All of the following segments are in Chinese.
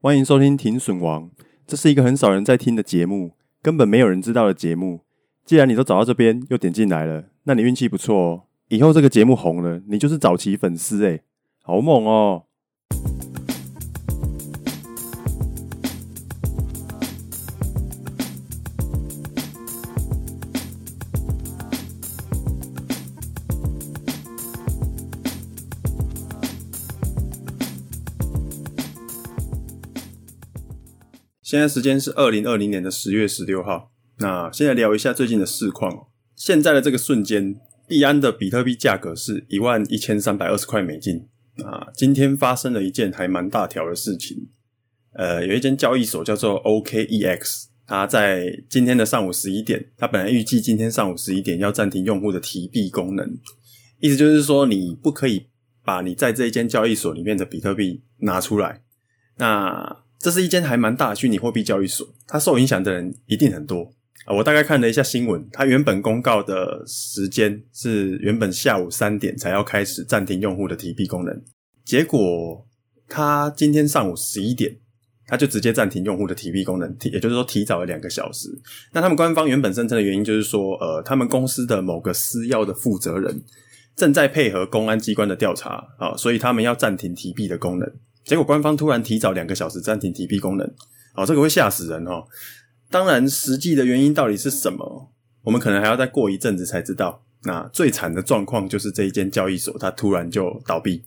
欢迎收听停损王，这是一个很少人在听的节目，根本没有人知道的节目。既然你都找到这边又点进来了，那你运气不错哦。以后这个节目红了，你就是早期粉丝诶，好猛哦！现在时间是二零二零年的十月十六号。那现在聊一下最近的市况。现在的这个瞬间，币安的比特币价格是一万一千三百二十块美金。啊，今天发生了一件还蛮大条的事情。呃，有一间交易所叫做 OKEX，它在今天的上午十一点，它本来预计今天上午十一点要暂停用户的提币功能，意思就是说你不可以把你在这一间交易所里面的比特币拿出来。那这是一间还蛮大的虚拟货币交易所，它受影响的人一定很多啊！我大概看了一下新闻，它原本公告的时间是原本下午三点才要开始暂停用户的提币功能，结果它今天上午十一点，它就直接暂停用户的提币功能，提 也就是说提早了两个小时。那他们官方原本声称的原因就是说，呃，他们公司的某个私钥的负责人正在配合公安机关的调查啊，所以他们要暂停提币的功能。结果官方突然提早两个小时暂停提币功能，哦，这个会吓死人哦。当然，实际的原因到底是什么，我们可能还要再过一阵子才知道。那最惨的状况就是这一间交易所它突然就倒闭。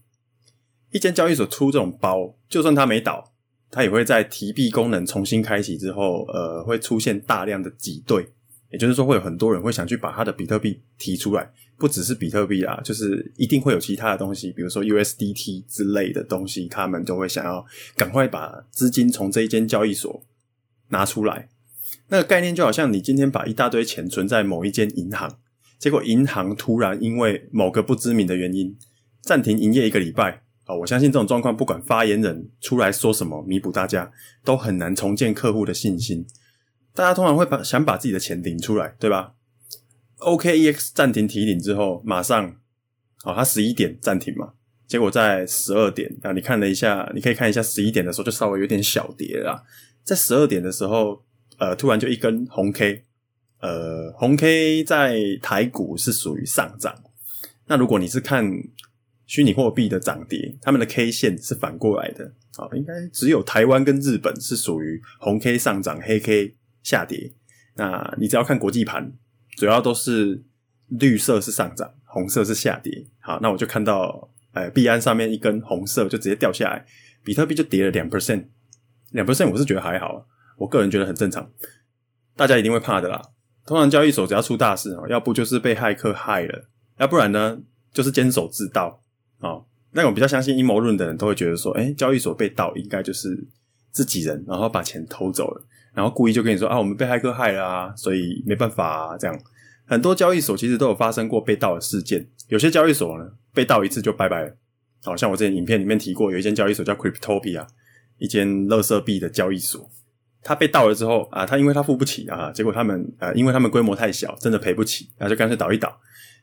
一间交易所出这种包，就算它没倒，它也会在提币功能重新开启之后，呃，会出现大量的挤兑，也就是说会有很多人会想去把他的比特币提出来。不只是比特币啦，就是一定会有其他的东西，比如说 USDT 之类的东西，他们都会想要赶快把资金从这一间交易所拿出来。那个概念就好像你今天把一大堆钱存在某一间银行，结果银行突然因为某个不知名的原因暂停营业一个礼拜啊，我相信这种状况，不管发言人出来说什么弥补大家，都很难重建客户的信心。大家通常会把想把自己的钱领出来，对吧？OKEX 暂停提醒之后，马上，好，它十一点暂停嘛，结果在十二点啊，你看了一下，你可以看一下十一点的时候就稍微有点小跌了，在十二点的时候，呃，突然就一根红 K，呃，红 K 在台股是属于上涨，那如果你是看虚拟货币的涨跌，他们的 K 线是反过来的，啊，应该只有台湾跟日本是属于红 K 上涨，黑 K 下跌，那你只要看国际盘。主要都是绿色是上涨，红色是下跌。好，那我就看到，呃，币安上面一根红色就直接掉下来，比特币就跌了两 percent，两 percent 我是觉得还好，我个人觉得很正常。大家一定会怕的啦。通常交易所只要出大事哦，要不就是被骇客害了，要不然呢就是监守自盗。哦，那种比较相信阴谋论的人都会觉得说，诶，交易所被盗应该就是自己人，然后把钱偷走了。然后故意就跟你说啊，我们被骇客害了啊，所以没办法啊，这样。很多交易所其实都有发生过被盗的事件，有些交易所呢被盗一次就拜拜了。好像我之前影片里面提过，有一间交易所叫 Cryptopia，一间垃圾币的交易所，它被盗了之后啊，它因为它付不起啊，结果他们呃，因为他们规模太小，真的赔不起，然后就干脆倒一倒。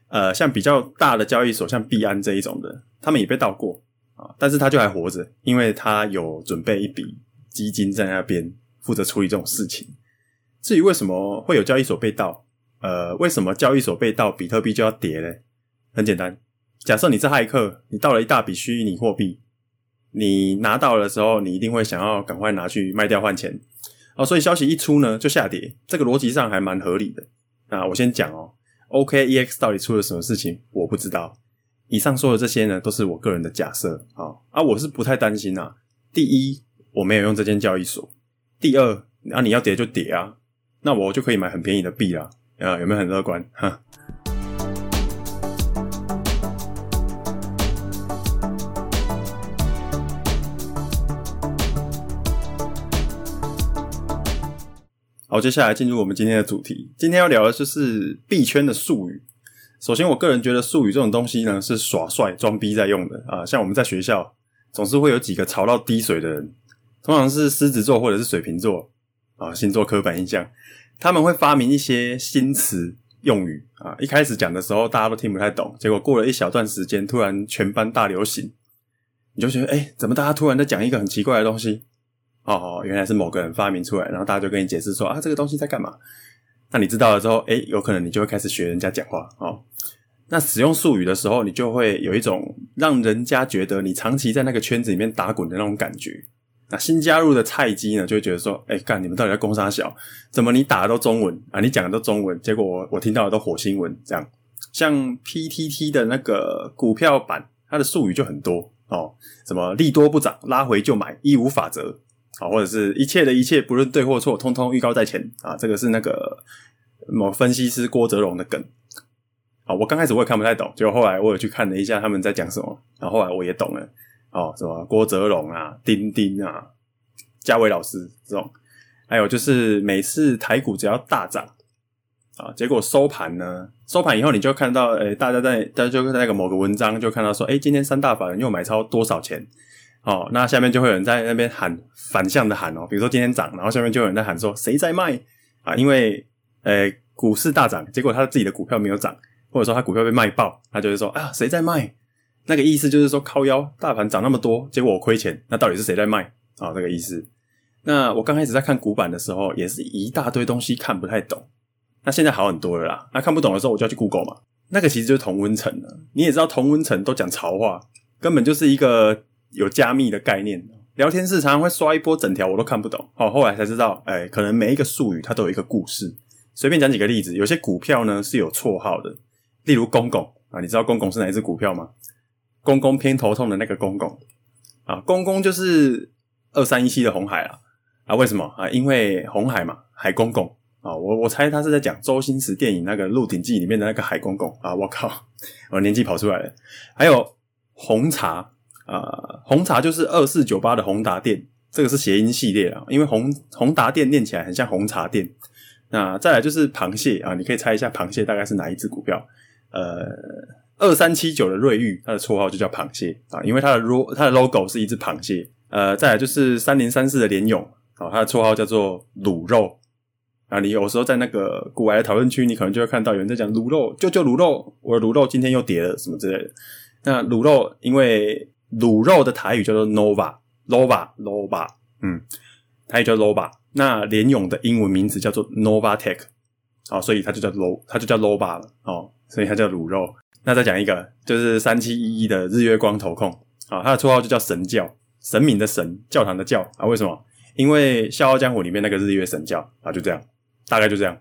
呃，像比较大的交易所，像币安这一种的，他们也被盗过啊，但是他就还活着，因为他有准备一笔基金在那边。负责处理这种事情。至于为什么会有交易所被盗，呃，为什么交易所被盗，比特币就要跌呢？很简单，假设你是骇客，你盗了一大笔虚拟货币，你拿到的时候，你一定会想要赶快拿去卖掉换钱。哦，所以消息一出呢，就下跌。这个逻辑上还蛮合理的。那我先讲哦，OKEX 到底出了什么事情？我不知道。以上说的这些呢，都是我个人的假设。啊啊，我是不太担心啊。第一，我没有用这间交易所。第二，那、啊、你要跌就跌啊，那我就可以买很便宜的币啦，啊，有没有很乐观？哈。好，接下来进入我们今天的主题。今天要聊的就是币圈的术语。首先，我个人觉得术语这种东西呢，是耍帅装逼在用的啊。像我们在学校，总是会有几个潮到滴水的人。通常是狮子座或者是水瓶座啊，星座刻板印象，他们会发明一些新词用语啊。一开始讲的时候，大家都听不太懂，结果过了一小段时间，突然全班大流行，你就觉得，哎，怎么大家突然在讲一个很奇怪的东西？哦，原来是某个人发明出来，然后大家就跟你解释说啊，这个东西在干嘛？那你知道了之后，诶，有可能你就会开始学人家讲话哦。那使用术语的时候，你就会有一种让人家觉得你长期在那个圈子里面打滚的那种感觉。那新加入的菜鸡呢，就会觉得说，诶，干，你们到底在攻三小？怎么你打的都中文啊？你讲的都中文，结果我我听到的都火星文这样。像 PTT 的那个股票版，它的术语就很多哦，什么利多不涨，拉回就买，一无法则。啊，或者是一切的一切，不论对或错，通通预告在前啊！这个是那个某分析师郭哲荣的梗。啊，我刚开始我也看不太懂，结果后来我有去看了一下他们在讲什么，然后后来我也懂了。哦，什么郭哲龙啊、丁丁啊、嘉伟老师这种，还有就是每次台股只要大涨啊，结果收盘呢，收盘以后你就看到，诶，大家在大家就在那个某个文章就看到说，诶，今天三大法人又买超多少钱？哦，那下面就会有人在那边喊反向的喊哦，比如说今天涨，然后下面就有人在喊说谁在卖啊？因为呃股市大涨，结果他自己的股票没有涨，或者说他股票被卖爆，他就是说啊谁在卖？那个意思就是说靠腰大盘涨那么多，结果我亏钱，那到底是谁在卖啊？这个意思。那我刚开始在看股板的时候，也是一大堆东西看不太懂，那现在好很多了啦。那看不懂的时候，我就要去 Google 嘛。那个其实就是同温层了，你也知道同温层都讲潮话，根本就是一个。有加密的概念，聊天室常常会刷一波整条，我都看不懂。好，后来才知道，哎、可能每一个术语它都有一个故事。随便讲几个例子，有些股票呢是有绰号的，例如“公公”啊，你知道“公公”是哪一只股票吗？“公公”偏头痛的那个“公公”啊，“公公”就是二三一七的红海啊啊，为什么啊？因为红海嘛，海公公啊，我我猜他是在讲周星驰电影那个《鹿鼎记》里面的那个海公公啊，我靠，我年纪跑出来了。还有红茶。啊，红茶就是二四九八的宏达电，这个是谐音系列啊，因为宏宏达电念起来很像红茶店。那再来就是螃蟹啊，你可以猜一下螃蟹大概是哪一只股票？呃，二三七九的瑞玉，它的绰号就叫螃蟹啊，因为它的 ro 它的 logo 是一只螃蟹。呃，再来就是三零三四的联咏，啊，它的绰号叫做卤肉啊。你有时候在那个股癌的讨论区，你可能就会看到有人在讲卤肉，就就卤肉，我的卤肉今天又跌了什么之类的。那卤肉因为卤肉的台语叫做 Nova，Nova，Nova，嗯，台语叫 Nova。那联咏的英文名字叫做 Novatech，好，所以它就叫 Lo，它就叫 Nova 了，哦，所以它叫卤肉。那再讲一个，就是三七一一的日月光投控，啊，它的绰号就叫神教，神明的神，教堂的教啊，为什么？因为《笑傲江湖》里面那个日月神教啊，就这样，大概就这样。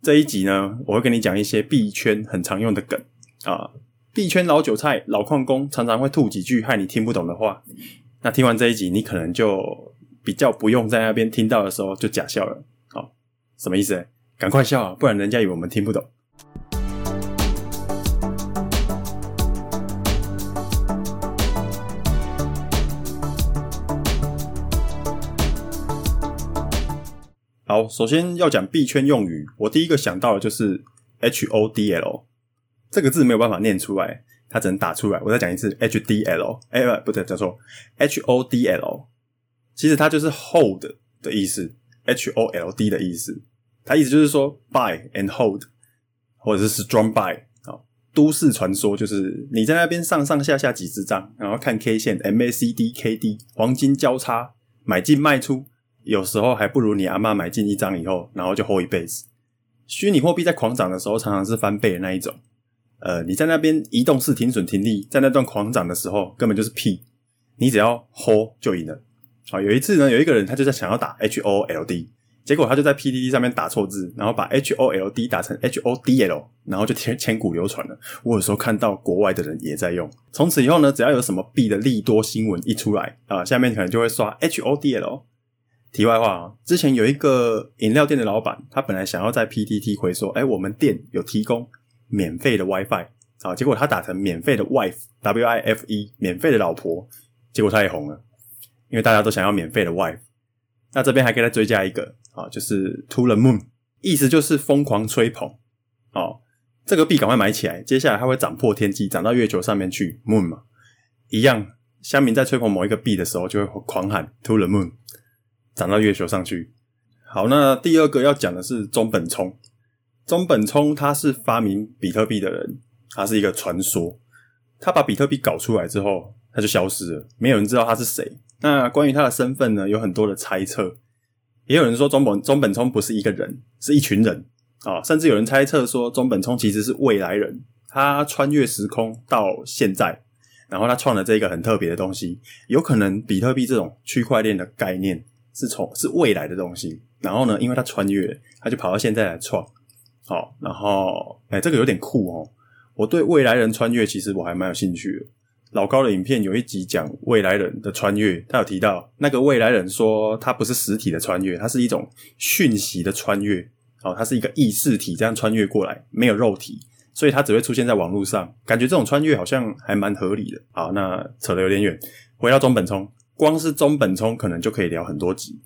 这一集呢，我会跟你讲一些币圈很常用的梗啊。币圈老韭菜、老矿工常常会吐几句害你听不懂的话，那听完这一集，你可能就比较不用在那边听到的时候就假笑了。好，什么意思？赶快笑啊，不然人家以为我们听不懂。好，首先要讲币圈用语，我第一个想到的就是 HODL。这个字没有办法念出来，它只能打出来。我再讲一次，H D L，哎，不对，叫错，H O D L。其实它就是 hold 的意思，H O L D 的意思。它意思就是说 buy and hold，或者是 strong buy。好，都市传说就是你在那边上上下下几十张，然后看 K 线，M A C D K D，黄金交叉，买进卖出，有时候还不如你阿嬷买进一张以后，然后就 hold 一辈子。虚拟货币在狂涨的时候，常常是翻倍的那一种。呃，你在那边移动式停损停利，在那段狂涨的时候，根本就是屁。你只要 hold 就赢了。好，有一次呢，有一个人他就在想要打 H O L D，结果他就在 P D D 上面打错字，然后把 H O L D 打成 H O D L，然后就千 千古流传了。我有时候看到国外的人也在用。从此以后呢，只要有什么币的利多新闻一出来啊，下面可能就会刷 H O D L。题外话啊，之前有一个饮料店的老板，他本来想要在 P T T 回说，哎，我们店有提供。免费的 WiFi 啊，结果他打成免费的 wife，W I F E，免费的老婆，结果他也红了，因为大家都想要免费的 wife。那这边还可以再追加一个啊，就是 To the Moon，意思就是疯狂吹捧啊。这个币赶快买起来，接下来它会涨破天际，涨到月球上面去，Moon 嘛，一样。乡民在吹捧某一个币的时候，就会狂喊 To the Moon，涨到月球上去。好，那第二个要讲的是中本聪。中本聪他是发明比特币的人，他是一个传说。他把比特币搞出来之后，他就消失了，没有人知道他是谁，那关于他的身份呢，有很多的猜测。也有人说中本中本聪不是一个人，是一群人啊、甚至有人猜测说中本聪其实是未来人，他穿越时空到现在，然后他创了这个很特别的东西，有可能比特币这种区块链的概念是从是未来的东西，然后呢，因为他穿越，他就跑到现在来创，好、然后哎，这个有点酷哦，我对未来人穿越其实我还蛮有兴趣。老高的影片有一集讲未来人的穿越，他有提到那个未来人说他不是实体的穿越，他是一种讯息的穿越，哦，他是一个意识体这样穿越过来，没有肉体，所以他只会出现在网络上。感觉这种穿越好像还蛮合理的。好，那扯得有点远，回到中本聪，光是中本聪可能就可以聊很多集。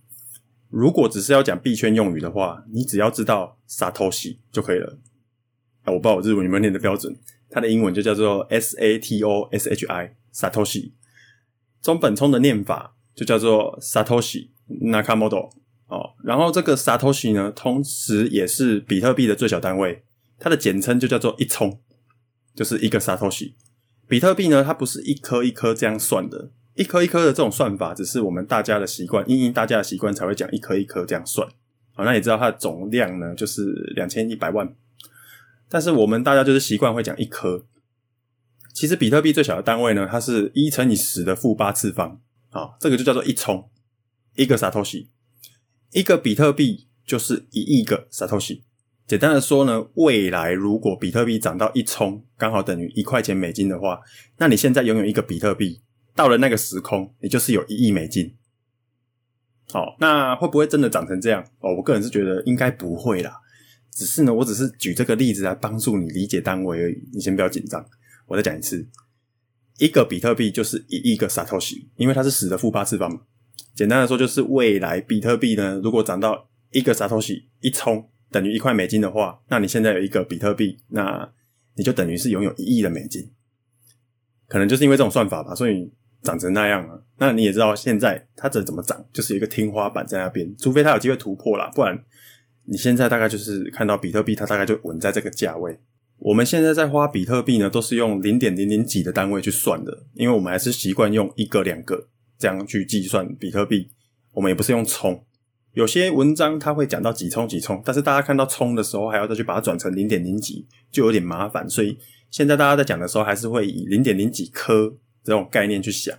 如果只是要讲币圈用语的话，你只要知道 Satoshi 就可以了。啊，我不知道我日文有没有念的标准。它的英文就叫做 S A T O S H I，Satoshi。中本聪的念法就叫做 Satoshi Nakamoto。哦，然后这个 Satoshi 呢，同时也是比特币的最小单位，它的简称就叫做一聪，就是一个 Satoshi。比特币呢，它不是一颗一颗这样算的，一颗一颗的这种算法，只是我们大家的习惯，因应大家的习惯才会讲一颗一颗这样算。好，那你知道它的总量呢，就是两千一百万。但是我们大家就是习惯会讲一颗，其实比特币最小的单位呢，它是一乘以十的负八次方，啊，这个就叫做一冲，一个 Satoshi，一个比特币就是一亿个 Satoshi。简单的说呢，未来如果比特币涨到一冲，刚好等于一块钱美金的话，那你现在拥有一个比特币，到了那个时空，你就是有一亿美金。好，那会不会真的涨成这样？哦，我个人是觉得应该不会啦。只是呢，我只是举这个例子来帮助你理解单位而已，你先不要紧张。我再讲一次，一个比特币就是一亿个 Satoshi，因为它是十的负八次方嘛。简单的说，就是未来比特币呢，如果涨到一个 Satoshi 一冲等于一块美金的话，那你现在有一个比特币，那你就等于是拥有一亿的美金。可能就是因为这种算法吧，所以长成那样了。那你也知道，现在它这怎么涨，就是一个天花板在那边，除非它有机会突破啦，不然。你现在大概就是看到比特币，它大概就稳在这个价位。我们现在在花比特币呢，都是用零点零零几的单位去算的，因为我们还是习惯用一个、两个这样去计算比特币。我们也不是用冲，有些文章它会讲到几冲几冲，但是大家看到冲的时候，还要再去把它转成零点零几，就有点麻烦。所以现在大家在讲的时候，还是会以零点零几颗这种概念去想。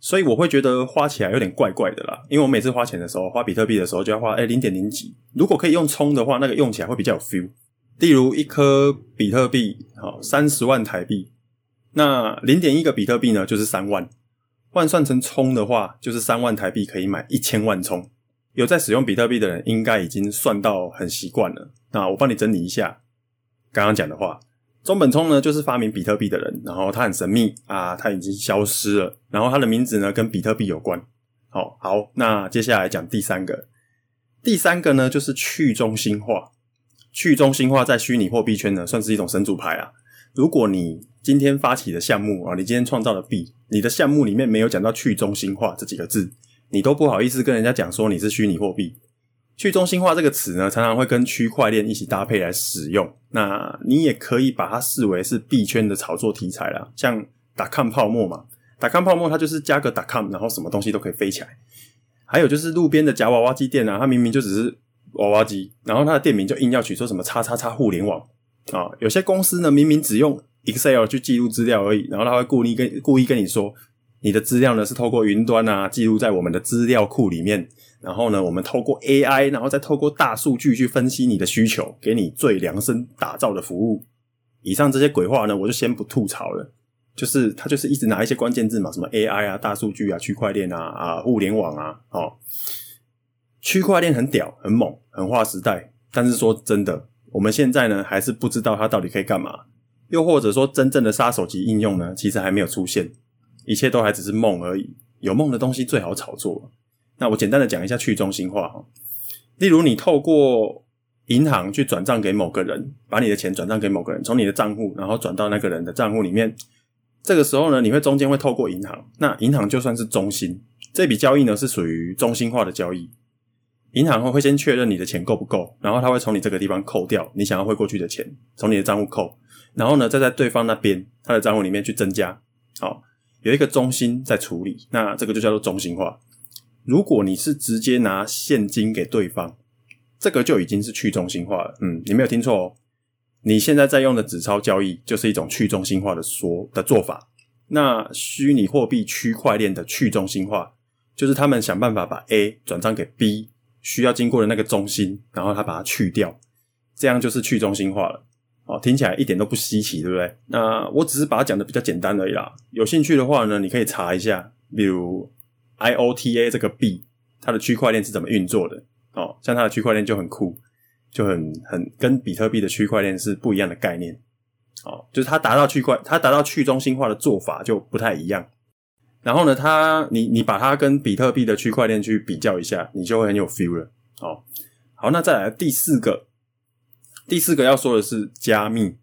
所以我会觉得花起来有点怪怪的啦，因为我每次花钱的时候，花比特币的时候就要花诶零点零几。如果可以用聪的话，那个用起来会比较有 feel。例如一颗比特币，好三十万台币，那零点一个比特币呢就是三万，换算成聪的话，就是三万台币可以买一千万聪。有在使用比特币的人，应该已经算到很习惯了。那我帮你整理一下刚刚讲的话。中本聪呢，就是发明比特币的人，然后他很神秘啊，他已经消失了，然后他的名字呢跟比特币有关。好，好，那接下来讲第三个，第三个呢就是去中心化。去中心化在虚拟货币圈呢算是一种神主牌啊。如果你今天发起的项目啊，你今天创造的币，你的项目里面没有讲到去中心化这几个字，你都不好意思跟人家讲说你是虚拟货币。去中心化这个词呢，常常会跟区块链一起搭配来使用。那你也可以把它视为是币圈的炒作题材啦，像 .com 泡沫嘛，.com 泡沫它就是加个 .com，然后什么东西都可以飞起来。还有就是路边的夹娃娃机店啊，它明明就只是娃娃机，然后它的店名就硬要取说什么“叉叉叉互联网”啊。有些公司呢，明明只用 Excel 去记录资料而已，然后他会故意跟故意跟你说，你的资料呢是透过云端啊记录在我们的资料库里面。然后呢，我们透过 AI，然后再透过大数据去分析你的需求，给你最量身打造的服务。以上这些鬼话呢，我就先不吐槽了。就是他就是一直拿一些关键字嘛，什么 AI 啊、大数据啊、区块链啊、啊互联网啊，哦，区块链很屌、很猛、很划时代。但是说真的，我们现在呢，还是不知道它到底可以干嘛。又或者说，真正的杀手级应用呢，其实还没有出现，一切都还只是梦而已。有梦的东西最好炒作。那我简单的讲一下去中心化哈，例如你透过银行去转账给某个人，把你的钱转账给某个人，从你的账户然后转到那个人的账户里面，这个时候呢，你会中间会透过银行，那银行就算是中心，这笔交易呢是属于中心化的交易，银行会会先确认你的钱够不够，然后他会从你这个地方扣掉你想要汇过去的钱，从你的账户扣，然后呢再在对方那边他的账户里面去增加，好。有一个中心在处理，那这个就叫做中心化。如果你是直接拿现金给对方，这个就已经是去中心化了。嗯，你没有听错哦，你现在在用的纸钞交易就是一种去中心化的说的做法。那虚拟货币区块链的去中心化，就是他们想办法把 A 转账给 B 需要经过的那个中心，然后他把它去掉，这样就是去中心化了。哦，听起来一点都不稀奇，对不对？那我只是把它讲的比较简单而已啦。有兴趣的话呢，你可以查一下，比如 IOTA 这个币，它的区块链是怎么运作的。哦，像它的区块链就很酷，就很很跟比特币的区块链是不一样的概念。哦，就是它达到区块，它达到去中心化的做法就不太一样。然后呢，它你你把它跟比特币的区块链去比较一下，你就会很有 feel 了。哦，好，那再来第四个，第四个要说的是加密。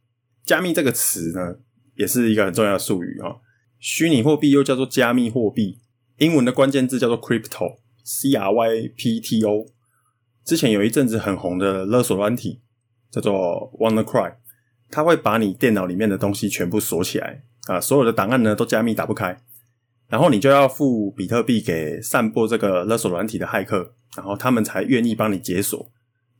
加密这个词呢，也是一个很重要的术语哈、哦。虚拟货币又叫做加密货币，英文的关键字叫做 crypto，c r y p t o。之前有一阵子很红的勒索软体叫做 WannaCry。它会把你电脑里面的东西全部锁起来啊，所有的档案呢都加密打不开，然后你就要付比特币给散播这个勒索软体的骇客，然后他们才愿意帮你解锁。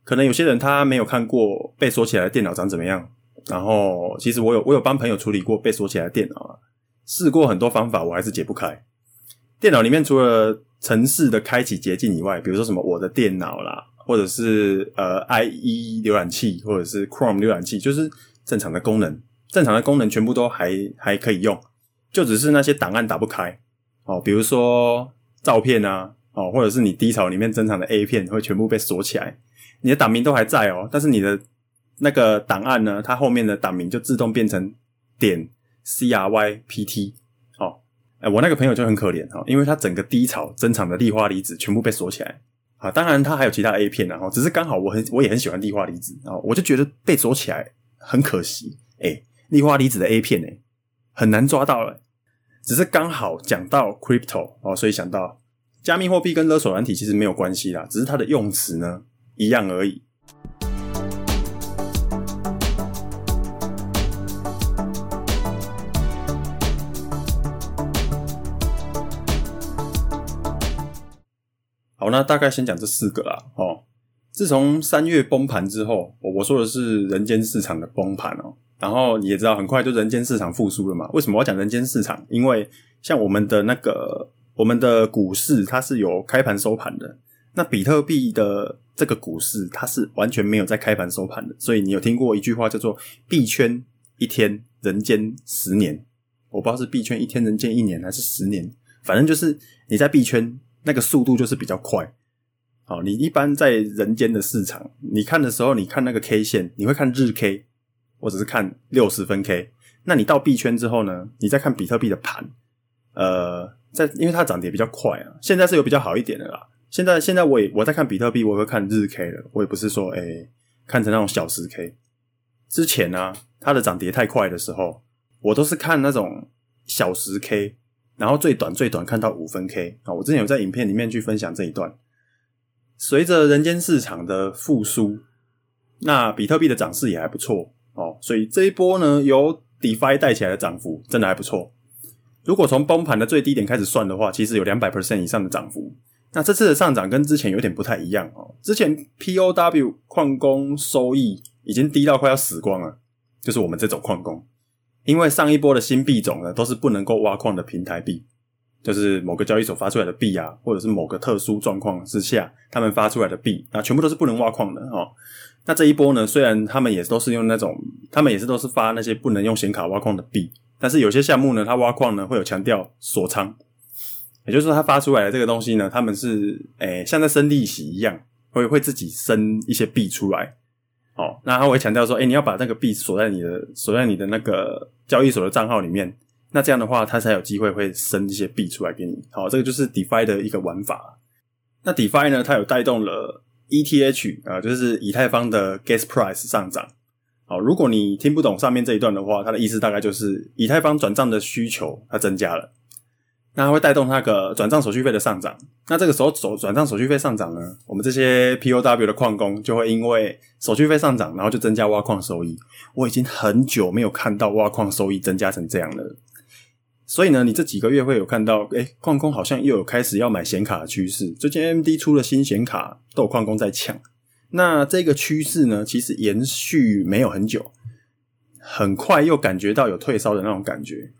可能有些人他没有看过被锁起来的电脑长怎么样，然后其实我有我有帮朋友处理过被锁起来的电脑啊，试过很多方法，我还是解不开。电脑里面除了城市的开启捷径以外，比如说什么我的电脑啦，或者是呃 IE 浏览器，或者是 Chrome 浏览器，就是。正常的功能，正常的功能全部都还还可以用，就只是那些档案打不开。哦，比如说照片啊，哦，或者是你低潮里面珍藏的 A 片会全部被锁起来，你的档名都还在哦，但是你的那个档案呢，它后面的档名就自动变成点 CRYPT，哎，我那个朋友就很可怜哦，因为他整个低潮珍藏的碲化离子全部被锁起来啊，当然他还有其他 A 片啊，只是刚好我很我也很喜欢碲化离子啊，我就觉得被锁起来。很可惜，哎，碲化离子的 A 片哎，很难抓到了。只是刚好讲到 crypto 哦，所以想到加密货币跟勒索软体其实没有关系啦，只是它的用词呢一样而已。好，那大概先讲这四个啦，哦。自从三月崩盘之后，我我说的是人间市场的崩盘哦。然后你也知道，很快就人间市场复苏了嘛。为什么我要讲人间市场？因为像我们的那个我们的股市，它是有开盘收盘的。那比特币的这个股市，它是完全没有在开盘收盘的。所以你有听过一句话叫做“币圈一天，人间十年”。我不知道是币圈一天，人间一年，还是十年。反正就是你在币圈那个速度就是比较快。好，你一般在人间的市场，你看的时候，你看那个 K 线，你会看日 K，或者是看六十分 K。那你到币圈之后呢，你再看比特币的盘，呃，在因为它涨跌比较快啊，现在是有比较好一点的啦。现在现在我也我在看比特币，我也会看日 K 了，我也不是说诶、看成那种小时 K。之前呢、它的涨跌太快的时候，我都是看那种小时 K，然后最短最短看到五分 K 啊。我之前有在影片里面去分享这一段。随着人间市场的复苏，那比特币的涨势也还不错哦，所以这一波呢，由 DeFi 带起来的涨幅真的还不错。如果从崩盘的最低点开始算的话，其实有两百 percent 以上的涨幅。那这次的上涨跟之前有点不太一样哦。之前 POW 矿工收益已经低到快要死光了，就是我们这种矿工，因为上一波的新币种呢，都是不能够挖矿的平台币。就是某个交易所发出来的币啊，或者是某个特殊状况之下，他们发出来的币，那全部都是不能挖矿的哦。那这一波呢，虽然他们也都是用那种，他们也是都是发那些不能用显卡挖矿的币，但是有些项目呢，它挖矿呢会有强调锁仓，也就是说，它发出来的这个东西呢，他们是诶、像在生利息一样，会会自己生一些币出来。哦，那他会强调说，诶、欸、你要把那个币锁在你的锁在你的那个交易所的账号里面。那这样的话，他才有机会会生一些币出来给你。好，这个就是 DeFi 的一个玩法。那 DeFi 呢，它有带动了 ETH 啊，就是以太坊的 Gas Price 上涨。好，如果你听不懂上面这一段的话，它的意思大概就是以太坊转账的需求它增加了，那它会带动那个转账手续费的上涨。那这个时候手转账手续费上涨呢，我们这些 POW 的矿工就会因为手续费上涨，然后就增加挖矿收益。我已经很久没有看到挖矿收益增加成这样了。所以呢，你这几个月会有看到，诶，矿工好像又有开始要买显卡的趋势。最近 MD 出了新显卡，都有矿工在抢。那这个趋势呢，其实延续没有很久，很快又感觉到有退烧的那种感觉。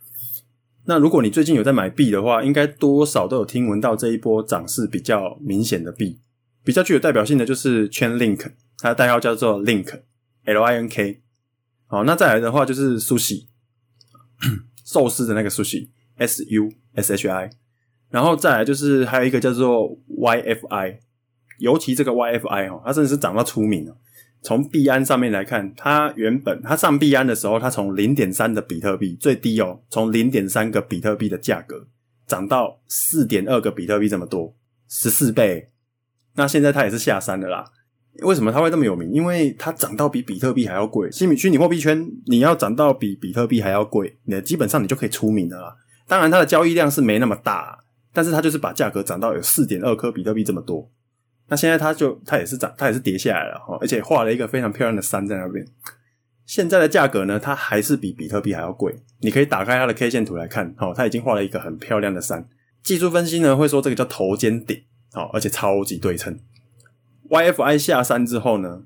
那如果你最近有在买币的话，应该多少都有听闻到这一波涨势比较明显的币，比较具有代表性的就是 Chainlink，它的代号叫做 Link，L-I-N-K。好，那再来的话就是 Sushi。寿司的那个 sushi，S U S H I，然后再来就是还有一个叫做 Y F I，尤其这个 Y F I 哦，它真的是涨到出名了。从币安上面来看，它原本它上币安的时候，它从零点三的比特币最低哦，从零点三个比特币的价格涨到四点二个比特币这么多，十四倍。那现在它也是下山的啦。为什么它会这么有名？因为它涨到比比特币还要贵。虚拟虚拟货币圈，你要涨到比比特币还要贵，你基本上你就可以出名了啦。当然，它的交易量是没那么大，但是它就是把价格涨到有四点二颗比特币这么多。那现在它就它也是涨，它也是跌下来了哈，而且画了一个非常漂亮的山在那边。现在的价格呢，它还是比比特币还要贵。你可以打开它的 K 线图来看，哈，它已经画了一个很漂亮的山。技术分析呢会说这个叫头肩顶，好，而且超级对称。YFI 下山之后呢，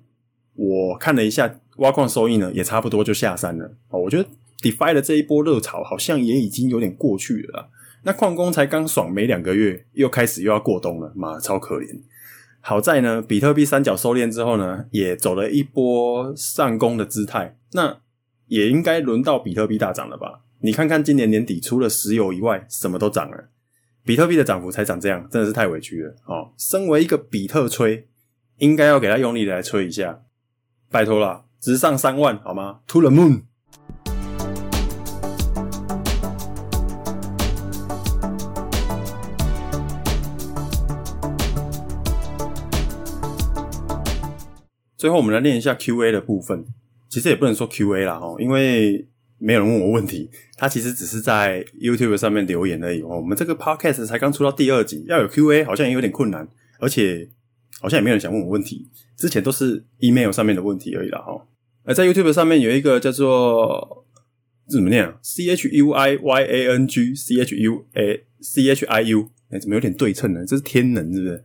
我看了一下挖矿收益呢，也差不多就下山了。哦，我觉得 DeFi 的这一波热潮好像也已经有点过去了。那矿工才刚爽没两个月，又开始又要过冬了，妈超可怜。好在呢，比特币三角收敛之后呢，也走了一波上攻的姿态。那也应该轮到比特币大涨了吧？你看看今年年底除了石油以外，什么都涨了，比特币的涨幅才涨这样，真的是太委屈了。哦，身为一个比特吹。应该要给他用力的来吹一下，拜托了，直上三万好吗？To the moon！最后我们来练一下 QA 的部分，其实也不能说 QA 啦齁，因为没有人问我问题，他其实只是在 YouTube 上面留言而已。哦我们这个 Podcast 才刚出到第二集，要有 QA 好像也有点困难，而且。好像也没有人想问我问题，之前都是 email 上面的问题而已啦齁。而在 YouTube 上面有一个叫做怎么念啊？C H U I Y A N G C H U A C H I U，哎，怎么有点对称呢？这是天能是不是？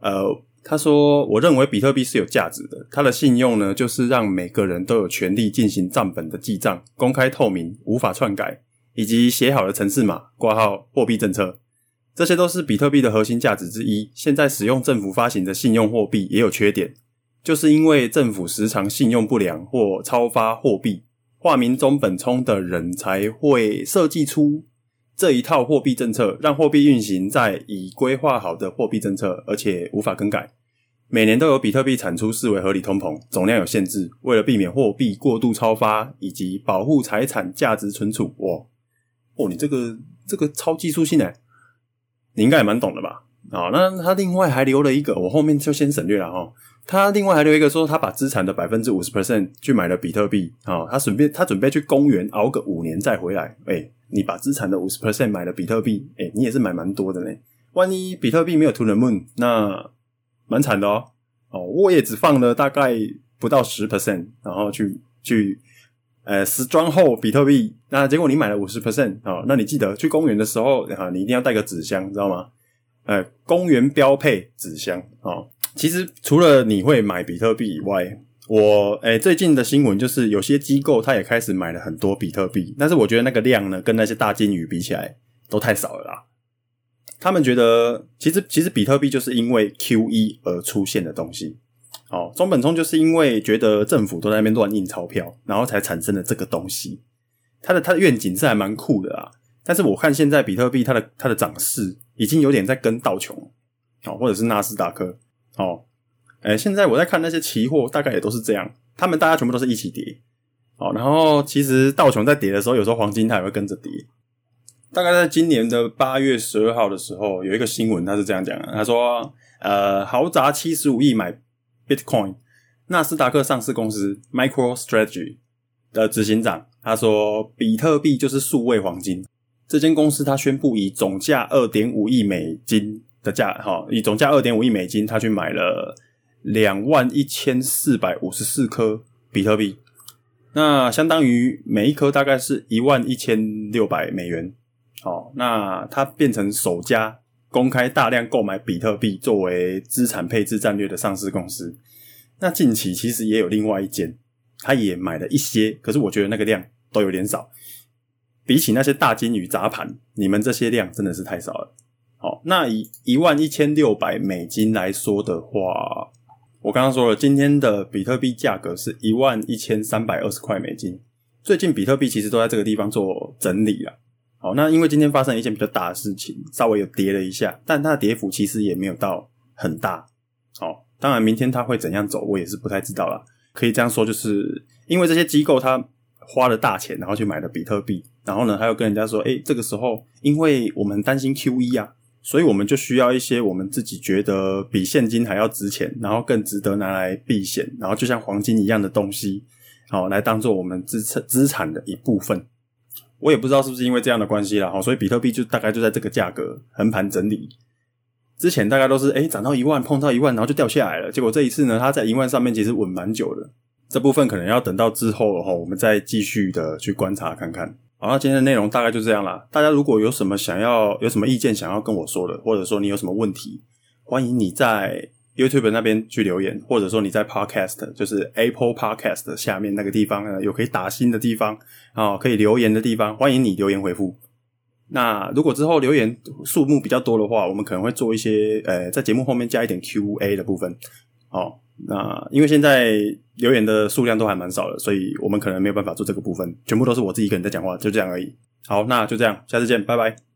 呃，他说，我认为比特币是有价值的，它的信用呢，就是让每个人都有权利进行账本的记账，公开透明，无法篡改，以及写好的程式码挂号货币政策。这些都是比特币的核心价值之一。现在使用政府发行的信用货币也有缺点，就是因为政府时常信用不良或超发货币，化名中本聪的人才会设计出这一套货币政策，让货币运行在已规划好的货币政策，而且无法更改。每年都有比特币产出视为合理通膨，总量有限制，为了避免货币过度超发以及保护财产价值存储。哇，哦，你这个这个超技术性诶你应该也蛮懂的吧？好，那他另外还留了一个，我后面就先省略了哈。他另外还留一个说，他把资产的百分之五十 percent 去买了比特币，好，他准备他准备去公园熬个五年再回来。哎，你把资产的五十 percent 买了比特币，哎，你也是买蛮多的呢。万一比特币没有 to the moon，那蛮惨的哦。哦，我也只放了大概不到十 percent，然后去去。呃，时装后比特币，那结果你买了五十 percent 啊，那你记得去公园的时候啊，你一定要带个纸箱，知道吗？呃，公园标配纸箱啊。其实除了你会买比特币以外，我诶、欸、最近的新闻就是有些机构它也开始买了很多比特币，但是我觉得那个量呢，跟那些大鲸鱼比起来都太少了啦。他们觉得，其实其实比特币就是因为 QE 而出现的东西。哦，中本聪就是因为觉得政府都在那边乱印钞票，然后才产生了这个东西。他的他的愿景是还蛮酷的啊，但是我看现在比特币它的它的涨势已经有点在跟道琼，哦，或者是纳斯达克，哦，诶，现在我在看那些期货，大概也都是这样，他们大家全部都是一起跌，哦，然后其实道琼在跌的时候，有时候黄金它也会跟着跌。大概在今年的八月十二号的时候，有一个新闻，他是这样讲的，他说，呃，豪砸七十五亿买。Bitcoin，纳斯达克上市公司 MicroStrategy 的执行长他说：“比特币就是数位黄金。”这间公司他宣布以总价二点五亿美金的价，哈，以总价二点五亿美金，他去买了两万一千四百五十四颗比特币，那相当于每一颗大概是一万一千六百美元。好，那它变成首家公开大量购买比特币作为资产配置战略的上市公司。那近期其实也有另外一间，他也买了一些，可是我觉得那个量都有点少，比起那些大鲸鱼砸盘，你们这些量真的是太少了。好，那以一万一千六百美金来说的话，我刚刚说了，今天的比特币价格是一万一千三百二十块美金。最近比特币其实都在这个地方做整理了。好，那因为今天发生了一件比较大的事情，稍微有跌了一下，但它的跌幅其实也没有到很大。好，当然明天它会怎样走，我也是不太知道啦。可以这样说，就是因为这些机构它花了大钱，然后去买了比特币，然后呢，他又跟人家说，诶，这个时候因为我们担心 QE 啊。所以我们就需要一些我们自己觉得比现金还要值钱，然后更值得拿来避险，然后就像黄金一样的东西，好来当做我们资产资产的一部分。我也不知道是不是因为这样的关系啦，好，所以比特币就大概就在这个价格横盘整理。之前大概都是诶涨到一万，碰到一万，然后就掉下来了。结果这一次呢，它在一万上面其实稳蛮久的。这部分可能要等到之后哈，我们再继续的去观察看看。好，那今天的内容大概就这样啦。大家如果有什么想要、有什么意见想要跟我说的，或者说你有什么问题，欢迎你在 YouTube 那边去留言，或者说你在 Podcast，就是 Apple Podcast 下面那个地方呢，有可以打新的地方啊，可以留言的地方，欢迎你留言回复。那如果之后留言数目比较多的话，我们可能会做一些呃，在节目后面加一点 QA 的部分。好。那因为现在留言的数量都还蛮少的，所以我们可能没有办法做这个部分，全部都是我自己一个人在讲话，就这样而已。好，那就这样，下次见，拜拜。